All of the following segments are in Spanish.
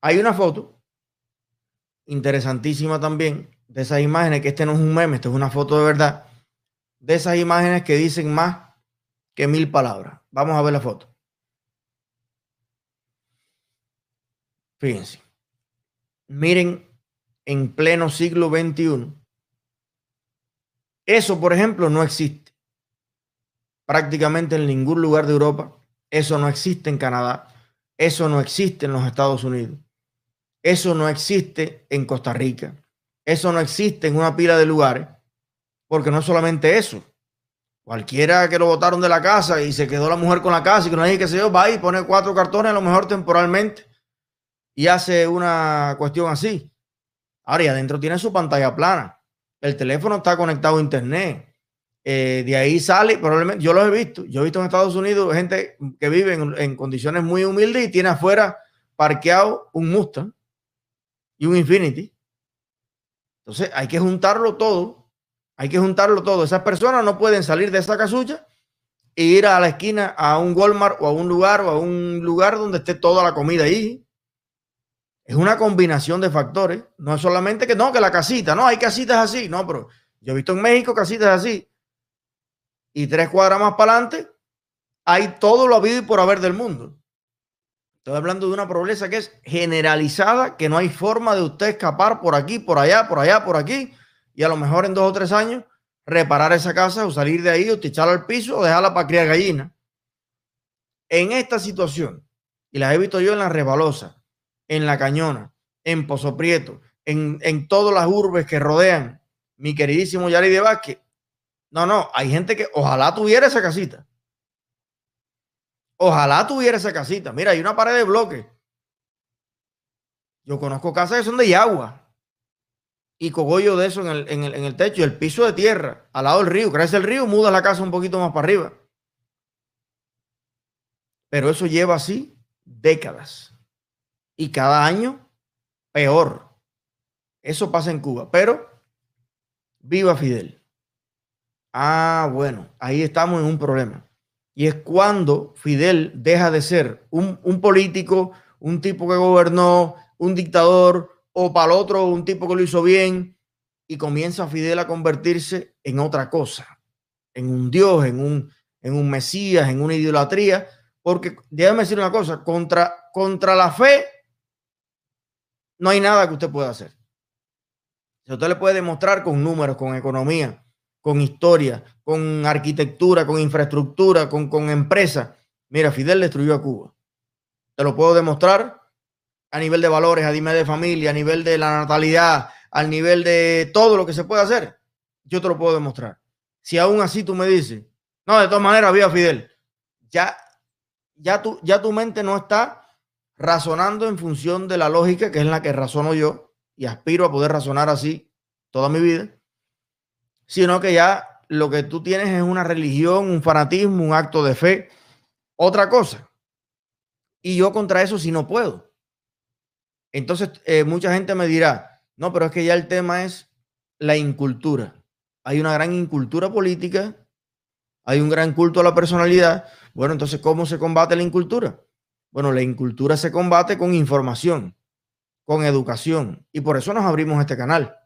Hay una foto interesantísima también de esas imágenes, que este no es un meme, esto es una foto de verdad, de esas imágenes que dicen más que mil palabras. Vamos a ver la foto. Fíjense. Miren, en pleno siglo XXI, eso, por ejemplo, no existe. Prácticamente en ningún lugar de Europa. Eso no existe en Canadá. Eso no existe en los Estados Unidos. Eso no existe en Costa Rica. Eso no existe en una pila de lugares. Porque no es solamente eso. Cualquiera que lo botaron de la casa y se quedó la mujer con la casa y que no hay que se yo, va y pone cuatro cartones a lo mejor temporalmente y hace una cuestión así. Ahora, y adentro tiene su pantalla plana. El teléfono está conectado a internet. Eh, de ahí sale, probablemente, yo lo he visto. Yo he visto en Estados Unidos gente que vive en, en condiciones muy humildes y tiene afuera parqueado un Mustang y un Infinity. Entonces hay que juntarlo todo hay que juntarlo todo. Esas personas no pueden salir de esa casucha e ir a la esquina a un Walmart o a un lugar o a un lugar donde esté toda la comida ahí. Es una combinación de factores. No es solamente que no, que la casita, no, hay casitas así. No, pero yo he visto en México casitas así. Y tres cuadras más para adelante, hay todo lo habido y por haber del mundo. Estoy hablando de una pobreza que es generalizada, que no hay forma de usted escapar por aquí, por allá, por allá, por aquí y a lo mejor en dos o tres años reparar esa casa o salir de ahí o echarla al piso o dejarla para criar gallinas. En esta situación, y las he visto yo en la Rebalosa, en la Cañona, en Pozo Prieto, en, en todas las urbes que rodean mi queridísimo Yari de Vázquez. No, no, hay gente que ojalá tuviera esa casita. Ojalá tuviera esa casita. Mira, hay una pared de bloque. Yo conozco casas que son de agua y cogollo de eso en el, en, el, en el, techo, el piso de tierra, al lado del río. Crece el río, muda la casa un poquito más para arriba. Pero eso lleva así décadas. Y cada año peor. Eso pasa en Cuba. Pero viva Fidel. Ah, bueno, ahí estamos en un problema. Y es cuando Fidel deja de ser un, político, un tipo que gobernó, un dictador, o para el otro un tipo que lo hizo bien y comienza Fidel a convertirse en otra cosa, en un Dios, en un, en un Mesías, en una idolatría, porque déjame decir una cosa, contra, contra la fe no hay nada que usted pueda hacer. Si usted le puede demostrar con números, con economía, con historia, con arquitectura, con infraestructura, con, con empresa. Mira, Fidel destruyó a Cuba. Te lo puedo demostrar a nivel de valores, a nivel de familia, a nivel de la natalidad, al nivel de todo lo que se puede hacer, yo te lo puedo demostrar. Si aún así tú me dices, no, de todas maneras, viva Fidel, ya, ya, tu, ya tu mente no está razonando en función de la lógica que es la que razono yo y aspiro a poder razonar así toda mi vida, sino que ya lo que tú tienes es una religión, un fanatismo, un acto de fe, otra cosa. Y yo contra eso sí no puedo. Entonces, eh, mucha gente me dirá, no, pero es que ya el tema es la incultura. Hay una gran incultura política, hay un gran culto a la personalidad. Bueno, entonces, ¿cómo se combate la incultura? Bueno, la incultura se combate con información, con educación. Y por eso nos abrimos este canal.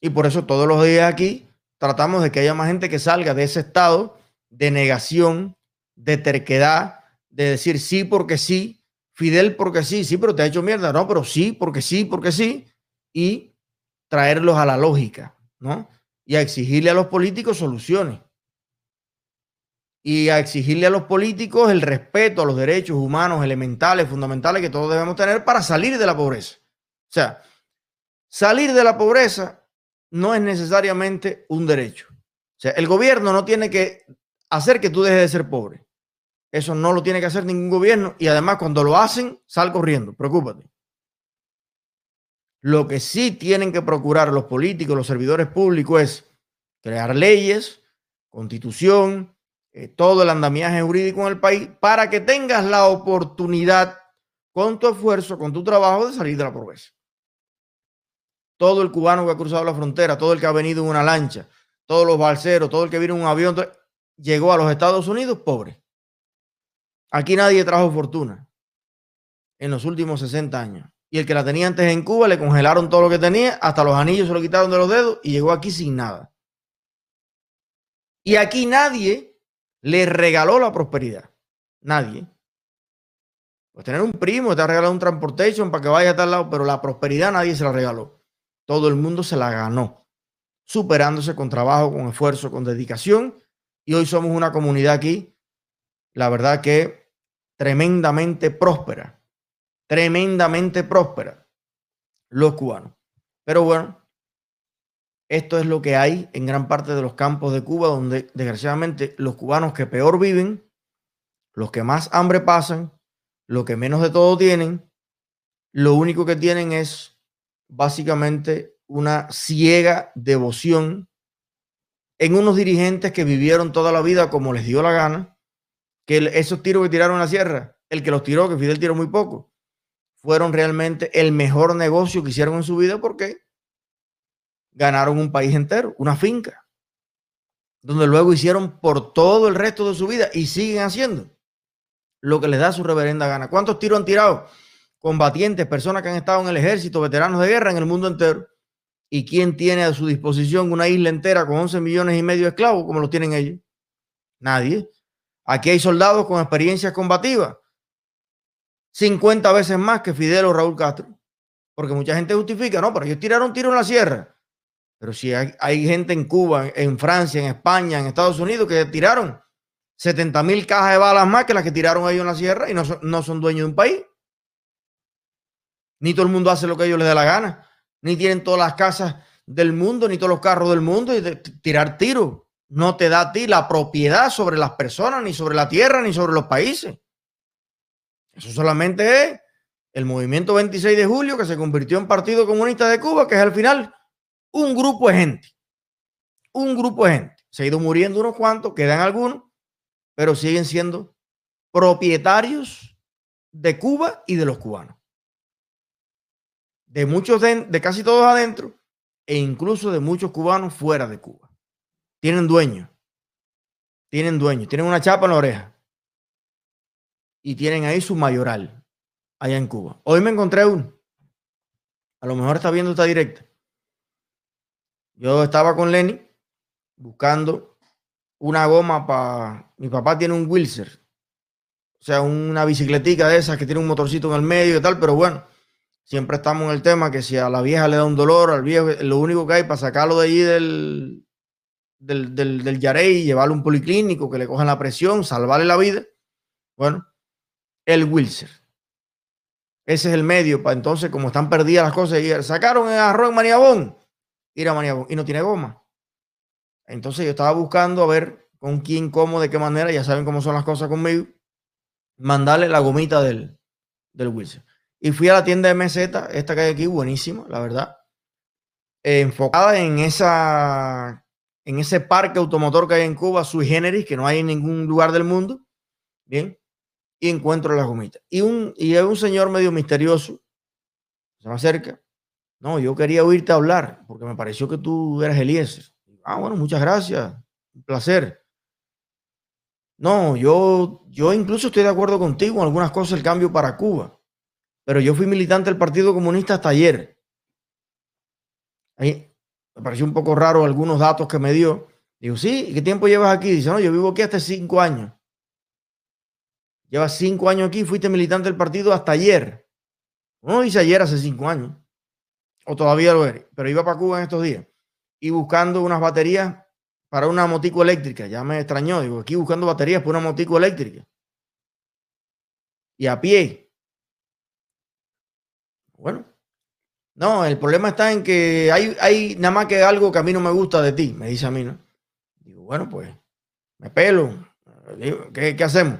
Y por eso todos los días aquí tratamos de que haya más gente que salga de ese estado de negación, de terquedad, de decir sí porque sí, Fidel porque sí, sí, pero te ha hecho mierda, no, pero sí, porque sí, porque sí, y traerlos a la lógica, ¿no? Y a exigirle a los políticos soluciones. Y a exigirle a los políticos el respeto a los derechos humanos elementales, fundamentales que todos debemos tener para salir de la pobreza. O sea, salir de la pobreza no es necesariamente un derecho. O sea, el gobierno no tiene que hacer que tú dejes de ser pobre. Eso no lo tiene que hacer ningún gobierno y además cuando lo hacen, sal corriendo, preocúpate. Lo que sí tienen que procurar los políticos, los servidores públicos es crear leyes, constitución, eh, todo el andamiaje jurídico en el país para que tengas la oportunidad con tu esfuerzo, con tu trabajo de salir de la pobreza. Todo el cubano que ha cruzado la frontera, todo el que ha venido en una lancha, todos los balseros, todo el que vino en un avión, llegó a los Estados Unidos pobre. Aquí nadie trajo fortuna. en los últimos 60 años. Y el que la tenía antes en Cuba le congelaron todo lo que tenía, hasta los anillos se lo quitaron de los dedos y llegó aquí sin nada. Y aquí nadie le regaló la prosperidad. Nadie. Pues tener un primo te ha regalado un transportation para que vaya a tal lado, pero la prosperidad nadie se la regaló. Todo el mundo se la ganó, superándose con trabajo, con esfuerzo, con dedicación. Y hoy somos una comunidad aquí, la verdad que tremendamente próspera, tremendamente próspera, los cubanos. Pero bueno, esto es lo que hay en gran parte de los campos de Cuba, donde desgraciadamente los cubanos que peor viven, los que más hambre pasan, los que menos de todo tienen, lo único que tienen es básicamente una ciega devoción en unos dirigentes que vivieron toda la vida como les dio la gana, que esos tiros que tiraron a la sierra, el que los tiró, que Fidel tiró muy poco, fueron realmente el mejor negocio que hicieron en su vida porque ganaron un país entero, una finca, donde luego hicieron por todo el resto de su vida y siguen haciendo lo que les da su reverenda gana. ¿Cuántos tiros han tirado? Combatientes, personas que han estado en el ejército, veteranos de guerra en el mundo entero. ¿Y quién tiene a su disposición una isla entera con 11 millones y medio de esclavos como lo tienen ellos? Nadie. Aquí hay soldados con experiencias combativas. 50 veces más que Fidel o Raúl Castro. Porque mucha gente justifica, no, pero ellos tiraron tiro en la sierra. Pero si hay, gente en Cuba, en Francia, en España, en Estados Unidos que tiraron 70 mil cajas de balas más que las que tiraron ellos en la sierra y no son, no son dueños de un país. Ni todo el mundo hace lo que ellos les dé la gana. Ni tienen todas las casas del mundo, ni todos los carros del mundo y tirar tiro. No te da a ti la propiedad sobre las personas, ni sobre la tierra, ni sobre los países. Eso solamente es el movimiento 26 de julio que se convirtió en Partido Comunista de Cuba, que es al final un grupo de gente. Un grupo de gente. Se ha ido muriendo unos cuantos, quedan algunos, pero siguen siendo propietarios de Cuba y de los cubanos. De muchos, de, casi todos adentro, e incluso de muchos cubanos fuera de Cuba. Tienen dueños. Tienen dueños. Tienen una chapa en la oreja. Y tienen ahí su mayoral, allá en Cuba. Hoy me encontré uno. A lo mejor está viendo esta directa. Yo estaba con Lenny buscando una goma para. Mi papá tiene un Wilser, o sea, una bicicletica de esas que tiene un motorcito en el medio y tal, pero bueno, siempre estamos en el tema que si a la vieja le da un dolor, al viejo, lo único que hay para sacarlo de allí del, del, del, del Yarey, llevarlo a un policlínico, que le cojan la presión, salvarle la vida. Bueno, el Wilser. Ese es el medio para entonces, como están perdidas las cosas, sacaron el arroz en Maniabón ir a y no tiene goma. Entonces yo estaba buscando a ver con quién, cómo, de qué manera, ya saben cómo son las cosas conmigo, mandarle la gomita del, del Wilson. Y fui a la tienda de MZ, esta que hay aquí, buenísima, la verdad. enfocada en esa en ese parque automotor que hay en Cuba, sui generis, que no hay en ningún lugar del mundo. Bien. Y encuentro la gomita. Y un, y un señor medio misterioso se me acerca no, yo quería oírte hablar porque me pareció que tú eras Eliezer. Ah, bueno, muchas gracias. Un placer. No, yo, yo incluso estoy de acuerdo contigo en algunas cosas el cambio para Cuba. Pero yo fui militante del Partido Comunista hasta ayer. Ahí me pareció un poco raro algunos datos que me dio. Digo, sí, ¿qué tiempo llevas aquí? Dice, no, yo vivo aquí hasta cinco años. Llevas cinco años aquí, fuiste militante del partido hasta ayer. No dice ayer, hace cinco años o todavía lo eres, pero iba para Cuba en estos días y buscando unas baterías para una motico eléctrica. Ya me extrañó, digo, aquí buscando baterías para una motico eléctrica. Y a pie. Bueno, no, el problema está en que hay, hay nada más que algo que a mí no me gusta de ti, me dice a mí, ¿no? Digo, bueno, pues me pelo. ¿qué, hacemos?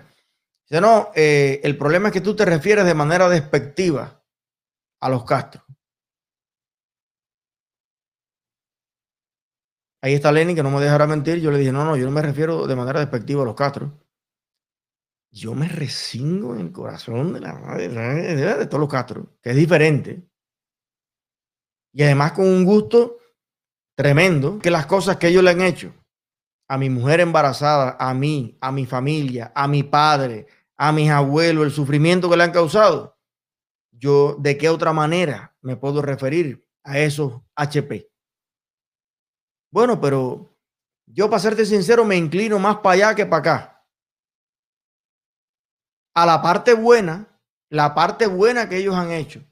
Dice, no, eh, el problema es que tú te refieres de manera despectiva a los Castro. Ahí está Lenny, que no me dejará mentir. Yo le dije, no, no, yo no me refiero de manera despectiva a los Castro. Yo me resingo en el corazón de la madre de todos los Castro, que es diferente. Y además con un gusto tremendo, que las cosas que ellos le han hecho a mi mujer embarazada, a mí, a mi familia, a mi padre, a mis abuelos, el sufrimiento que le han causado, yo, ¿de qué otra manera me puedo referir a esos HP? Bueno, pero yo, para serte sincero, me inclino más para allá que para acá. A la parte buena, la parte buena que ellos han hecho.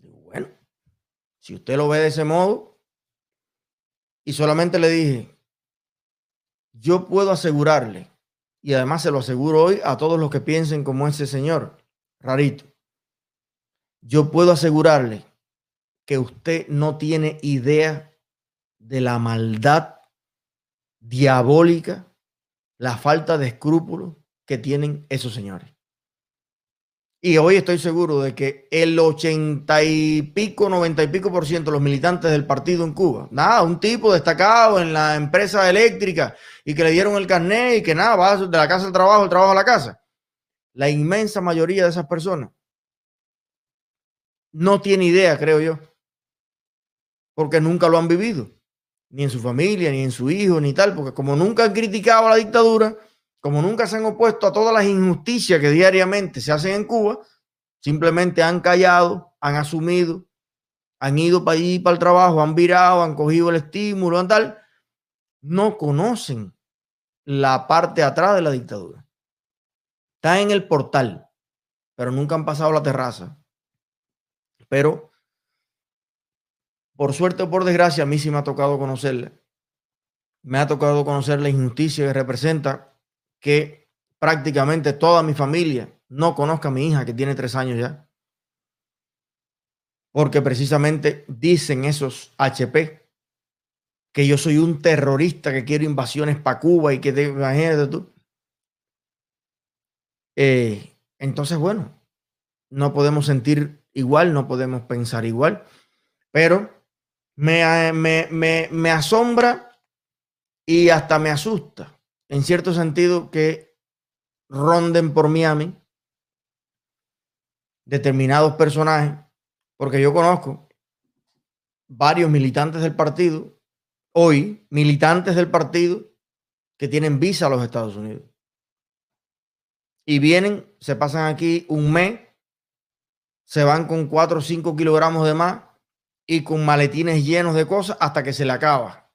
Bueno, si usted lo ve de ese modo, y solamente le dije, yo puedo asegurarle, y además se lo aseguro hoy a todos los que piensen como ese señor, rarito, yo puedo asegurarle que usted no tiene idea de la maldad diabólica, la falta de escrúpulos que tienen esos señores. Y hoy estoy seguro de que el ochenta y pico, noventa y pico por ciento de los militantes del partido en Cuba, nada, un tipo destacado en la empresa eléctrica y que le dieron el carnet y que nada, va de la casa al trabajo, el trabajo a la casa. La inmensa mayoría de esas personas no tiene idea, creo yo, porque nunca lo han vivido, ni en su familia, ni en su hijo, ni tal, porque como nunca han criticado a la dictadura, como nunca se han opuesto a todas las injusticias que diariamente se hacen en Cuba, simplemente han callado, han asumido, han ido para allí, para el trabajo, han virado, han cogido el estímulo, han tal, no conocen la parte atrás de la dictadura. Están en el portal, pero nunca han pasado la terraza. Pero, por suerte o por desgracia, a mí sí me ha tocado conocerla. Me ha tocado conocer la injusticia que representa que prácticamente toda mi familia no conozca a mi hija que tiene tres años ya. Porque precisamente dicen esos HP que yo soy un terrorista que quiero invasiones para Cuba y que te imagínate tú. Eh, entonces, bueno, no podemos sentir igual, no podemos pensar igual, pero me, me, me, me asombra y hasta me asusta en cierto sentido, que ronden por Miami determinados personajes, porque yo conozco varios militantes del partido, hoy militantes del partido que tienen visa a los Estados Unidos. Y vienen, se pasan aquí un mes, se van con 4 o 5 kilogramos de más y con maletines llenos de cosas hasta que se le acaba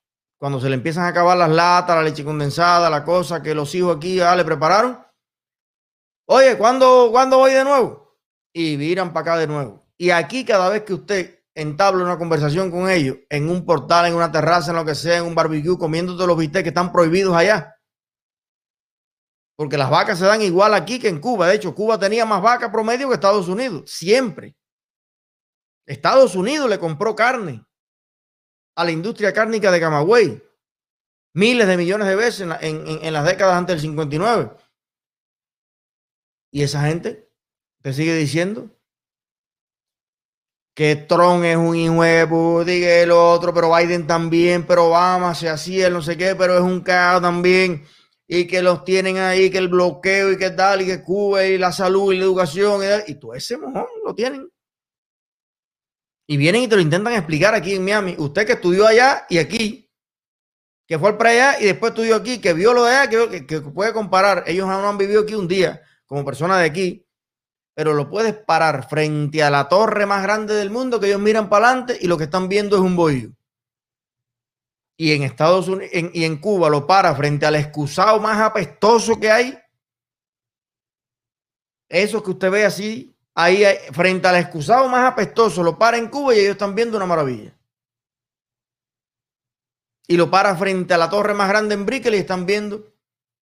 cuando se le empiezan a acabar las latas, la leche condensada, la cosa que los hijos aquí ya le prepararon. Oye, ¿cuándo, ¿cuándo voy de nuevo? Y viran para acá de nuevo. Y aquí cada vez que usted entable una conversación con ellos, en un portal, en una terraza, en lo que sea, en un barbecue, comiéndote los bistecs que están prohibidos allá. Porque las vacas se dan igual aquí que en Cuba. De hecho, Cuba tenía más vacas promedio que Estados Unidos. Siempre. Estados Unidos le compró carne a la industria cárnica de Camagüey miles de millones de veces en, las décadas antes del 59. Y esa gente te sigue diciendo que Trump es un hijo de el otro, pero Biden también, pero Obama se hacía no sé qué, pero es un caos también, y que los tienen ahí, que el bloqueo y que tal, y que Cuba y la salud y la educación, y, y todo ese mojón lo tienen. Y vienen y te lo intentan explicar aquí en Miami. Usted que estudió allá y aquí, que fue para allá y después estudió aquí, que vio lo de allá, que, puede comparar. Ellos no han vivido aquí un día como personas de aquí, pero lo puedes parar frente a la torre más grande del mundo que ellos miran para adelante y lo que están viendo es un bohío. Y en Estados Unidos y en Cuba lo para frente al excusado más apestoso que hay. Eso que usted ve así ahí frente al excusado más apestoso, lo para en Cuba y ellos están viendo una maravilla. Y lo para frente a la torre más grande en Brickell y están viendo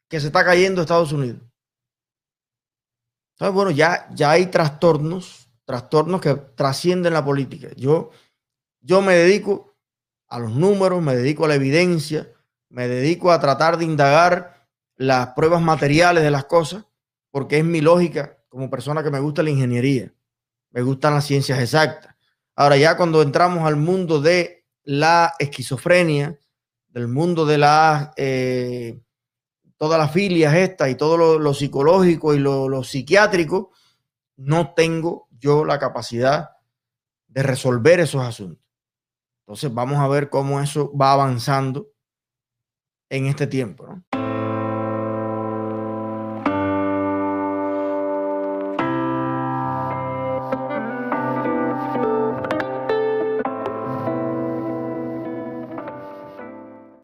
que se está cayendo Estados Unidos. Entonces, bueno, ya, ya hay trastornos, trastornos que trascienden la política. Yo, yo me dedico a los números, me dedico a la evidencia, me dedico a tratar de indagar las pruebas materiales de las cosas, porque es mi lógica como persona que me gusta la ingeniería, me gustan las ciencias exactas. Ahora ya cuando entramos al mundo de la esquizofrenia, del mundo de las, eh, todas las filias estas y todo lo, psicológico y lo, psiquiátrico, no tengo yo la capacidad de resolver esos asuntos. Entonces vamos a ver cómo eso va avanzando en este tiempo.